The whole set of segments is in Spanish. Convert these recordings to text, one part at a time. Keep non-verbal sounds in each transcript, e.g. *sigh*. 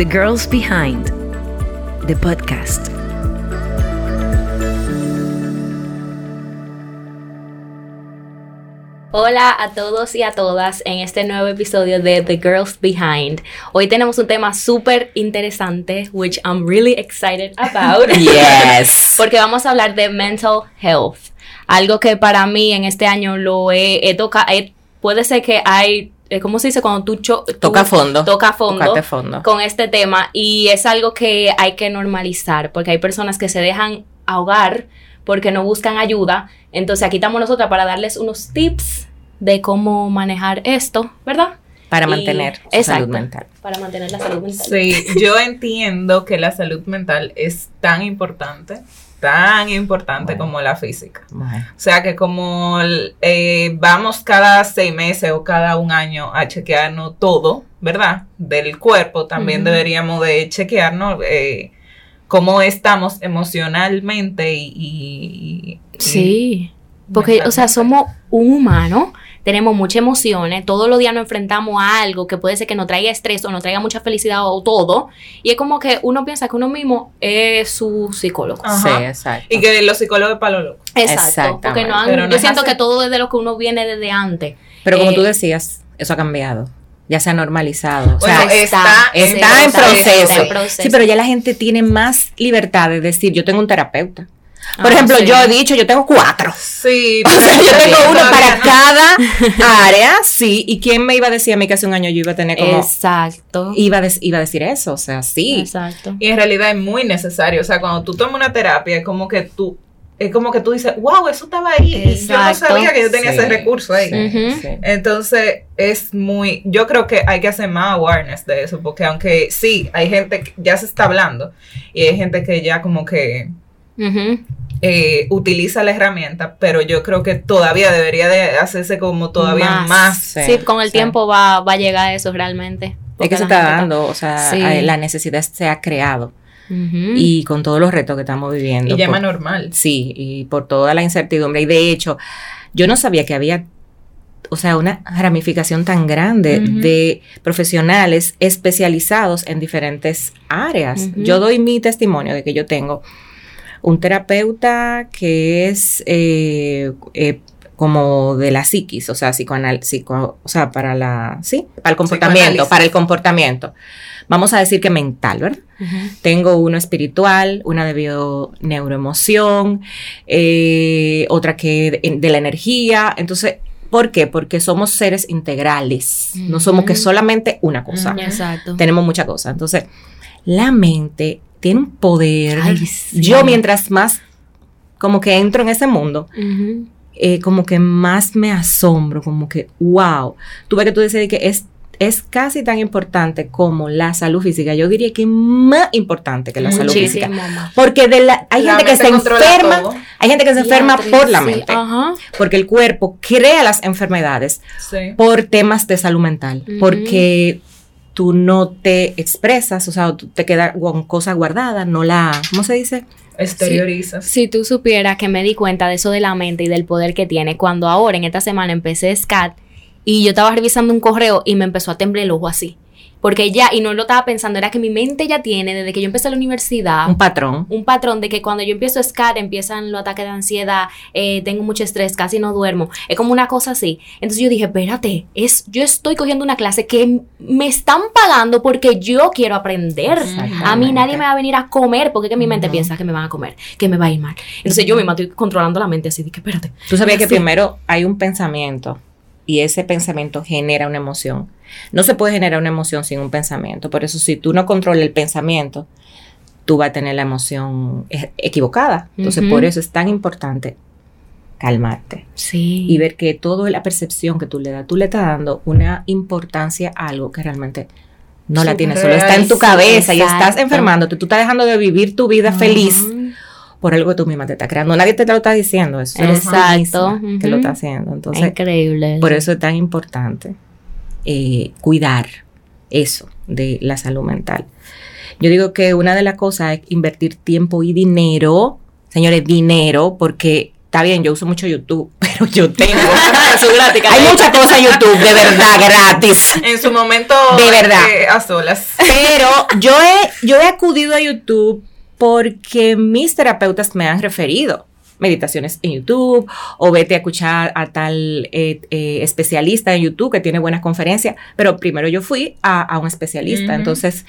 The Girls Behind, the podcast. Hola a todos y a todas en este nuevo episodio de The Girls Behind. Hoy tenemos un tema súper interesante, which I'm really excited about. *laughs* Yes. *laughs* Porque vamos a hablar de mental health. Algo que para mí en este año lo he, tocado. Puede ser que hay ¿cómo se dice? Cuando tú, cho tú toca fondo. Toca fondo, fondo con este tema y es algo que hay que normalizar porque hay personas que se dejan ahogar porque no buscan ayuda. Entonces aquí estamos nosotras para darles unos tips de cómo manejar esto, ¿verdad? Para mantener la salud mental. Para mantener la salud mental. Sí, yo entiendo que la salud mental es tan importante tan importante como la física. O sea que como eh, vamos cada seis meses o cada un año a chequearnos todo, ¿verdad? Del cuerpo, también deberíamos de chequearnos eh, cómo estamos emocionalmente y... sí, porque, o sea, somos un humano tenemos muchas emociones, todos los días nos enfrentamos a algo que puede ser que nos traiga estrés o nos traiga mucha felicidad o todo, y es como que uno piensa que uno mismo es su psicólogo. Sí, exacto. Y que los psicólogos es para lo loco. Exacto, porque no yo siento que todo es de lo que uno viene desde antes. Pero como tú eh, decías, eso ha cambiado ya se ha normalizado. O sea, está, está, en proceso. Sí, pero ya la gente tiene más libertad de decir, yo tengo un terapeuta. Por ah, ejemplo, yo he dicho, yo tengo cuatro. Sí. *laughs* O sea, yo tengo uno para cada *laughs* área, sí. ¿Y quién me iba a decir a mí que hace un año yo iba a tener como... Exacto. Iba a, iba a decir eso, o sea, sí. Exacto. Y en realidad es muy necesario. O sea, cuando tú tomas una terapia, es como que tú es como que tú dices, wow, eso estaba ahí. Y yo no sabía que yo tenía ese recurso ahí. Entonces, es muy, yo creo que hay que hacer más awareness de eso, porque aunque sí, hay gente que ya se está hablando y hay gente que ya como que eh, utiliza la herramienta, pero yo creo que todavía debería de hacerse como todavía más. sí, con el tiempo va, a llegar eso realmente. Es que se está dando, o sea, la necesidad se ha creado. Y con todos los retos que estamos viviendo. Y llama normal. Sí, y por toda la incertidumbre. Y de hecho, yo no sabía que había o sea, una ramificación tan grande de profesionales especializados en diferentes áreas. Yo doy mi testimonio de que yo tengo un terapeuta que es eh, eh, como de la psiquis, o sea, psicoanal, psico, o sea, para la, sí, para el comportamiento, para el comportamiento. Vamos a decir que mental, ¿verdad? Tengo uno espiritual, una de bio-neuroemoción, eh, otra que de, la energía. Entonces, ¿por qué? Porque somos seres integrales, no somos que solamente una cosa. Exacto. Tenemos muchas cosas. Entonces, la mente tiene un poder. Yo mientras más como que entro en ese mundo, eh, como que más me asombro, como que, wow. Tú ves que tú dices que es, es casi tan importante como la salud física. Yo diría que es más importante que la salud física. Porque de la, hay gente que se enferma, hay gente que se enferma por la mente. Porque el cuerpo crea las enfermedades por temas de salud mental. Porque tú no te expresas, o sea, tú te queda con cosa guardada, no la, ¿cómo se dice? Exteriorizas. Si, tú supieras que me di cuenta de eso de la mente y del poder que tiene, cuando ahora en esta semana empecé SCAT y yo estaba revisando un correo y me empezó a temblar el ojo así. Porque ya, y no lo estaba pensando, era que mi mente ya tiene, desde que yo empecé la universidad. Un patrón. Un patrón de que cuando yo empiezo a SCAT empiezan los ataques de ansiedad, eh, tengo mucho estrés, casi no duermo. Es como una cosa así. Entonces yo dije, espérate, es, yo estoy cogiendo una clase que me están pagando porque yo quiero aprender. A mí nadie me va a venir a comer porque que mi mente piensa que me van a comer, que me va a ir mal. Entonces yo misma estoy controlando la mente así, de que espérate. Tú sabías que primero hay un pensamiento y ese pensamiento genera una emoción. No se puede generar una emoción sin un pensamiento. Por eso si tú no controlas el pensamiento, tú vas a tener la emoción e-, equivocada. Entonces por eso es tan importante calmarte. Sí. Y ver que toda la percepción que tú le das, tú le estás dando una importancia a algo que realmente no la tienes, solo está en tu cabeza y estás enfermándote, tú estás dejando de vivir tu vida feliz por algo que tú misma te estás creando. Nadie te lo está diciendo, eso Exacto. que lo está haciendo. Entonces, Increíble. Por eso es tan importante eh, cuidar eso de la salud mental. Yo digo que una de las cosas es invertir tiempo y dinero, señores, dinero, porque Está bien, yo uso mucho YouTube, *laughs* pero yo tengo. *laughs* Hay muchas cosas en YouTube, de verdad, gratis. En su momento. De verdad. Eh, a solas. Pero yo he, yo he acudido a YouTube porque mis terapeutas me han referido meditaciones en YouTube o vete a escuchar a tal eh, eh, especialista en YouTube que tiene buenas conferencias, pero primero yo fui a, un especialista. Entonces,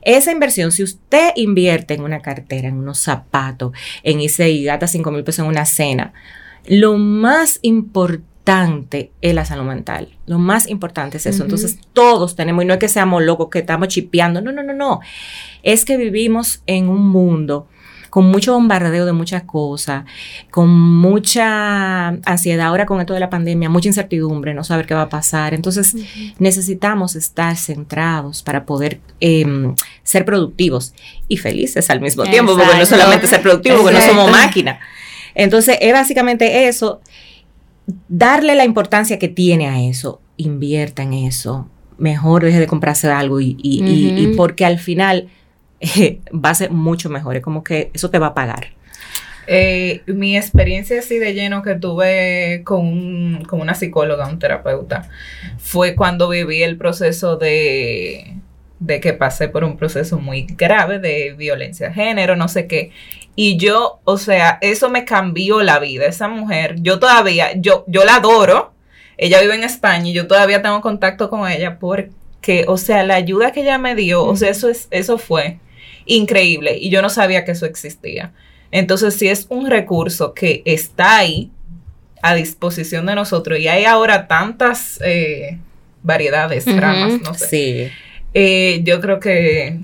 esa inversión, si usted invierte en una cartera, en unos zapatos, en ese y gasta 5 mil pesos en una cena, lo más importante es la salud mental. Lo más importante es eso. Entonces, todos tenemos, y no es que seamos locos, que estamos chipeando, no, no, no, no. Es que vivimos en un mundo con mucho bombardeo de muchas cosas, con mucha ansiedad ahora con esto de la pandemia, mucha incertidumbre, no saber qué va a pasar. Entonces necesitamos estar centrados para poder em, ser productivos y felices al mismo tiempo, porque no solamente ser productivos, porque no somos máquinas. Entonces es básicamente eso, darle la importancia que tiene a eso, invierta en eso, mejor deje de comprarse algo y, y porque al final *laughs* va a ser mucho mejor. Es como que eso te va a pagar. Eh, mi experiencia así de lleno que tuve con, con, una psicóloga, un terapeuta, fue cuando viví el proceso de, de que pasé por un proceso muy grave de violencia de género, no sé qué. Y yo, o sea, eso me cambió la vida. Esa mujer, yo todavía, yo, yo la adoro. Ella vive en España y yo todavía tengo contacto con ella porque, o sea, la ayuda que ella me dio, o sea, eso, es, eso fue increíble y yo no sabía que eso existía. Entonces, si es un recurso que está ahí a disposición de nosotros y hay ahora tantas eh, variedades, ramas, no sé. Eh, yo creo que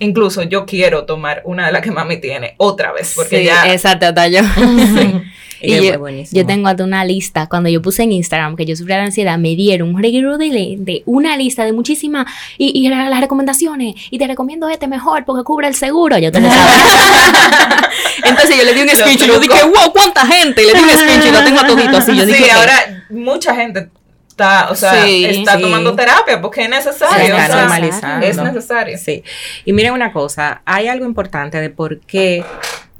incluso yo quiero tomar una de las que mami tiene otra vez porque sí, ya... Exacto, yo. *laughs* *laughs* Y yo, tengo hasta una lista, cuando yo puse en Instagram que yo sufría de ansiedad, me dieron un reguero de, de una lista de muchísimas y, y las recomendaciones, y te recomiendo este mejor porque cubre el seguro, yo te lo *laughs* Entonces yo le di un speech y yo dije, wow, cuánta gente, y le di un speech y lo tengo todito así. Yo sí, ahora mucha gente está, o sea, está tomando terapia porque es necesario. está normalizando. Es necesario. Sí. Y miren una cosa, hay algo importante de por qué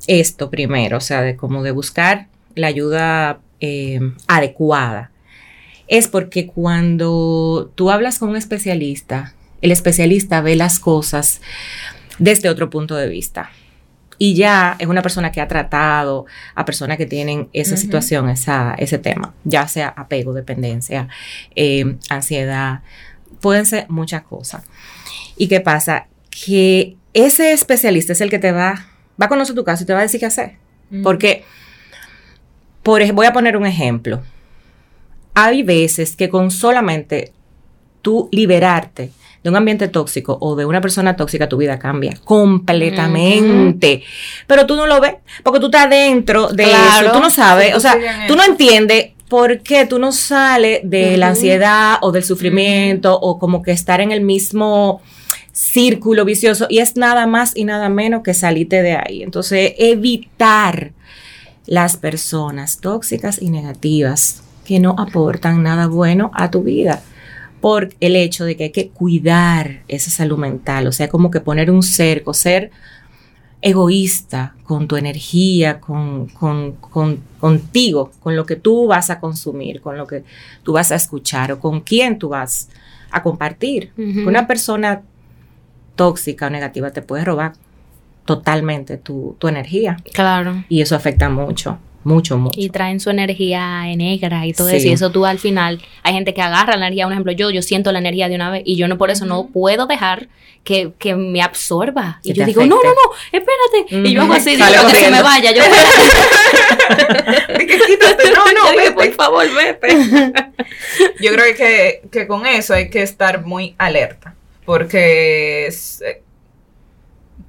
esto primero, o sea, de como de buscar la ayuda eh, adecuada, es porque cuando tú hablas con un especialista, el especialista ve las cosas desde otro punto de vista. Y ya es una persona que ha tratado a personas que tienen esa situación, esa, ese tema, ya sea apego, dependencia, eh, ansiedad, pueden ser muchas cosas. ¿Y qué pasa? Que ese especialista es el que te va, va a conocer tu caso y te va a decir qué hacer. Porque voy a poner un ejemplo. Hay veces que con solamente tú liberarte de un ambiente tóxico o de una persona tóxica, tu vida cambia completamente. Pero tú no lo ves, porque tú estás dentro de eso, tú no sabes, o sea, tú no entiendes por qué tú no sales de la ansiedad o del sufrimiento o como que estar en el mismo círculo vicioso y es nada más y nada menos que salirte de ahí. Entonces, evitar las personas tóxicas y negativas que no aportan nada bueno a tu vida por el hecho de que hay que cuidar esa salud mental, o sea, como que poner un cerco, ser egoísta con tu energía, con, contigo, con lo que tú vas a consumir, con lo que tú vas a escuchar o con quién tú vas a compartir. Una persona tóxica o negativa te puede robar totalmente tu, energía. Claro. Y eso afecta mucho mucho, mucho. Y traen su energía negra y todo eso. Y eso tú al final, hay gente que agarra la energía, un ejemplo, yo, yo siento la energía de una vez y yo no por eso no puedo dejar que, me absorba. y yo digo, no, no, no, espérate. Y yo hago así, digo que se me vaya. Yo, *laughs* quítate, no, no, *laughs* vete. por favor, vete. *laughs* yo creo que, que con eso hay que estar muy alerta. Porque es,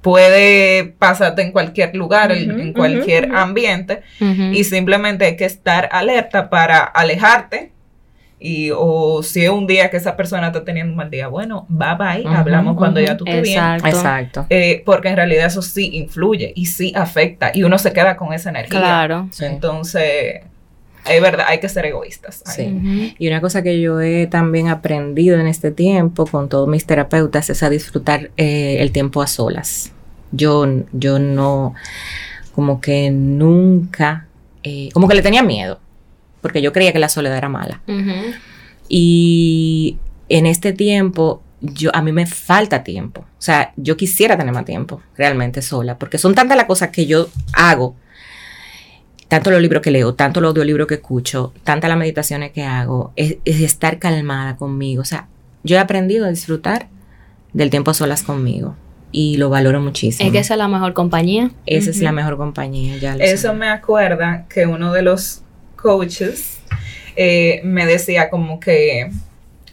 puede pasarte en cualquier lugar, en cualquier ambiente, y simplemente hay que estar alerta para alejarte. Y, o si es un día que esa persona está teniendo un mal día, bueno, bye bye, hablamos cuando ya tú estés bien. Exacto. Eh, porque en realidad eso sí influye y sí afecta y uno se queda con esa energía. Claro. Entonces, es verdad, hay que ser egoístas. Sí. Y una cosa que yo he también aprendido en este tiempo con todos mis terapeutas es a disfrutar eh, el tiempo a solas. Yo, yo no, como que nunca eh, como que le tenía miedo, porque yo creía que la soledad era mala. Y en este tiempo, yo, a mí me falta tiempo. O sea, yo quisiera tener más tiempo realmente sola, porque son tantas las cosas que yo hago, tanto los libros que leo, tanto los audiolibros que escucho, tantas las meditaciones que hago, es, estar calmada conmigo. O sea, yo he aprendido a disfrutar del tiempo a solas conmigo y lo valoro muchísimo. Es que esa es la mejor compañía. Esa es la mejor compañía, ya Eso me acuerda que uno de los coaches eh, me decía como que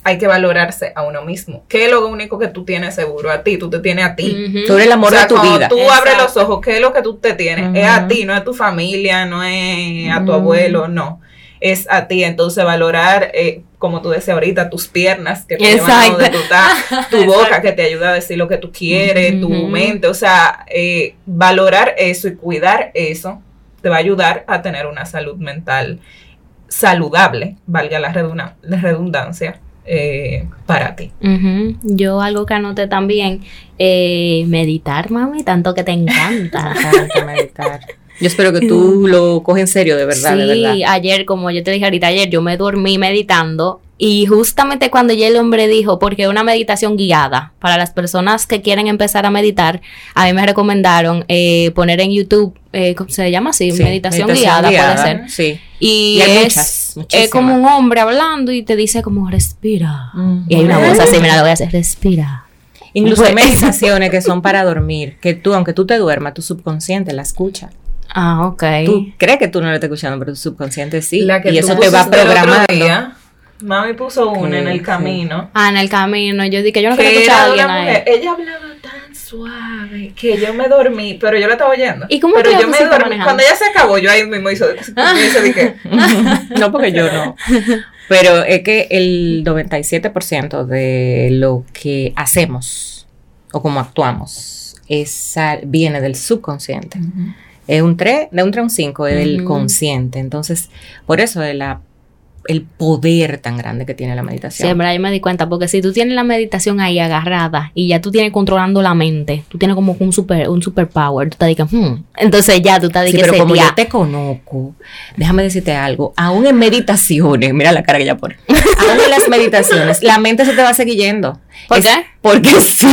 hay que valorarse a uno mismo. ¿Qué es lo único que tú tienes seguro? A ti, tú te tienes a ti. Tú eres el amor de tu vida. Tú abres los ojos, ¿qué es lo que tú te tienes? Es a ti, no es a tu familia, no es a tu abuelo, no. Es a ti. Entonces, valorar, eh, como tú decías ahorita, tus piernas que te llevan donde tú estás, *laughs* tu boca que te ayuda a decir lo que tú quieres, tu mente. O sea, eh, valorar eso y cuidar eso te va a ayudar a tener una salud mental saludable, valga la redundancia eh, para ti. Yo algo que anoté también, eh, meditar, mami, tanto que te encanta. meditar. *laughs* Yo espero que tú lo coges en serio, de verdad. Sí, ayer, como yo te dije ahorita, ayer yo me dormí meditando y justamente cuando ya el hombre dijo, porque una meditación guiada, para las personas que quieren empezar a meditar, a mí me recomendaron eh, poner en YouTube, eh, ¿cómo se llama así? meditación, guiada, puede ser. Sí. Y, es, como un hombre hablando y te dice como, respira. Y hay una voz así, mira, lo voy a hacer, respira. Incluso hay meditaciones que son para dormir, que tú, aunque tú te duermas, tu subconsciente la escucha. Ah, ok. Tú crees que tú no lo estás escuchando, pero tu subconsciente sí. y eso te va programando. Mami puso una en el camino. Ah, en el camino. Yo dije, yo no quiero escuchar a alguien ahí. Ella hablaba tan suave que yo me dormí, pero yo la estaba oyendo. ¿Y cómo Pero yo me dormí. Cuando ella se acabó, yo ahí mismo hizo, *laughs* dije. no, porque yo no. *laughs* Pero es que el 97% de lo que hacemos o como actuamos es, viene del subconsciente. Es un 3, de un 3 a un 5, es del consciente. Entonces, por eso es la el poder tan grande que tiene la meditación. Sí, en verdad yo me di cuenta, porque si tú tienes la meditación ahí agarrada y ya tú tienes controlando la mente, tú tienes como un super un superpower, tú te dices, hmm. entonces ya tú te dices, sí, pero como yo te conozco, déjame decirte algo, aún en meditaciones, mira la cara que ella pone, aún en las meditaciones, la mente se te va a seguir yendo. ¿Por qué? Porque *laughs* sí.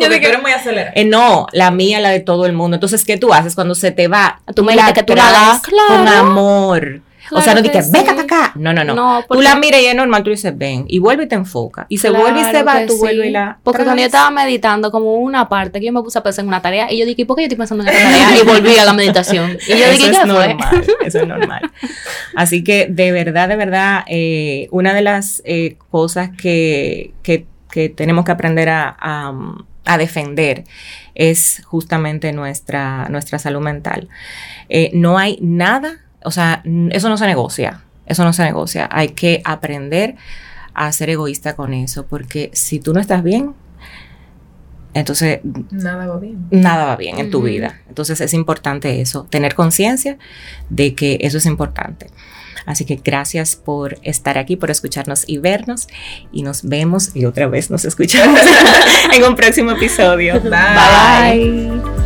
yo te quiero muy acelerada. Eh, no, la mía, la de todo el mundo. Entonces, ¿qué tú haces cuando se te va? Tú me dices que tú la hagas con amor o sea, no dices, ven hasta acá. No, no, no. tú la miras y es normal, tú dices, ven. Y vuelve y te enfoca. Y se vuelve y se va, tú vuelves y la. Porque cuando yo estaba meditando, como una parte que yo me puse a pensar en una tarea, y yo dije, ¿y por qué yo estoy pensando en esta tarea? Y volví a la meditación. Y yo *laughs* dije, ¿qué es normal, Eso es normal. Así que, de verdad, de verdad, eh, una de las eh, cosas que, que, que, tenemos que aprender a, a, a defender es justamente nuestra, nuestra salud mental. Eh, no hay nada o sea, eso no se negocia, eso no se negocia. Hay que aprender a ser egoísta con eso, porque si tú no estás bien, entonces... Nada va bien. Nada va bien en tu vida. Entonces es importante eso, tener conciencia de que eso es importante. Así que gracias por estar aquí, por escucharnos y vernos. Y nos vemos y otra vez nos escuchamos *laughs* en un próximo episodio. Bye.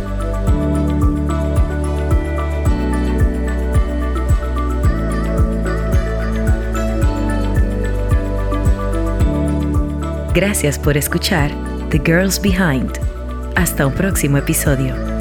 Gracias por escuchar The Girls Behind. Hasta un próximo episodio.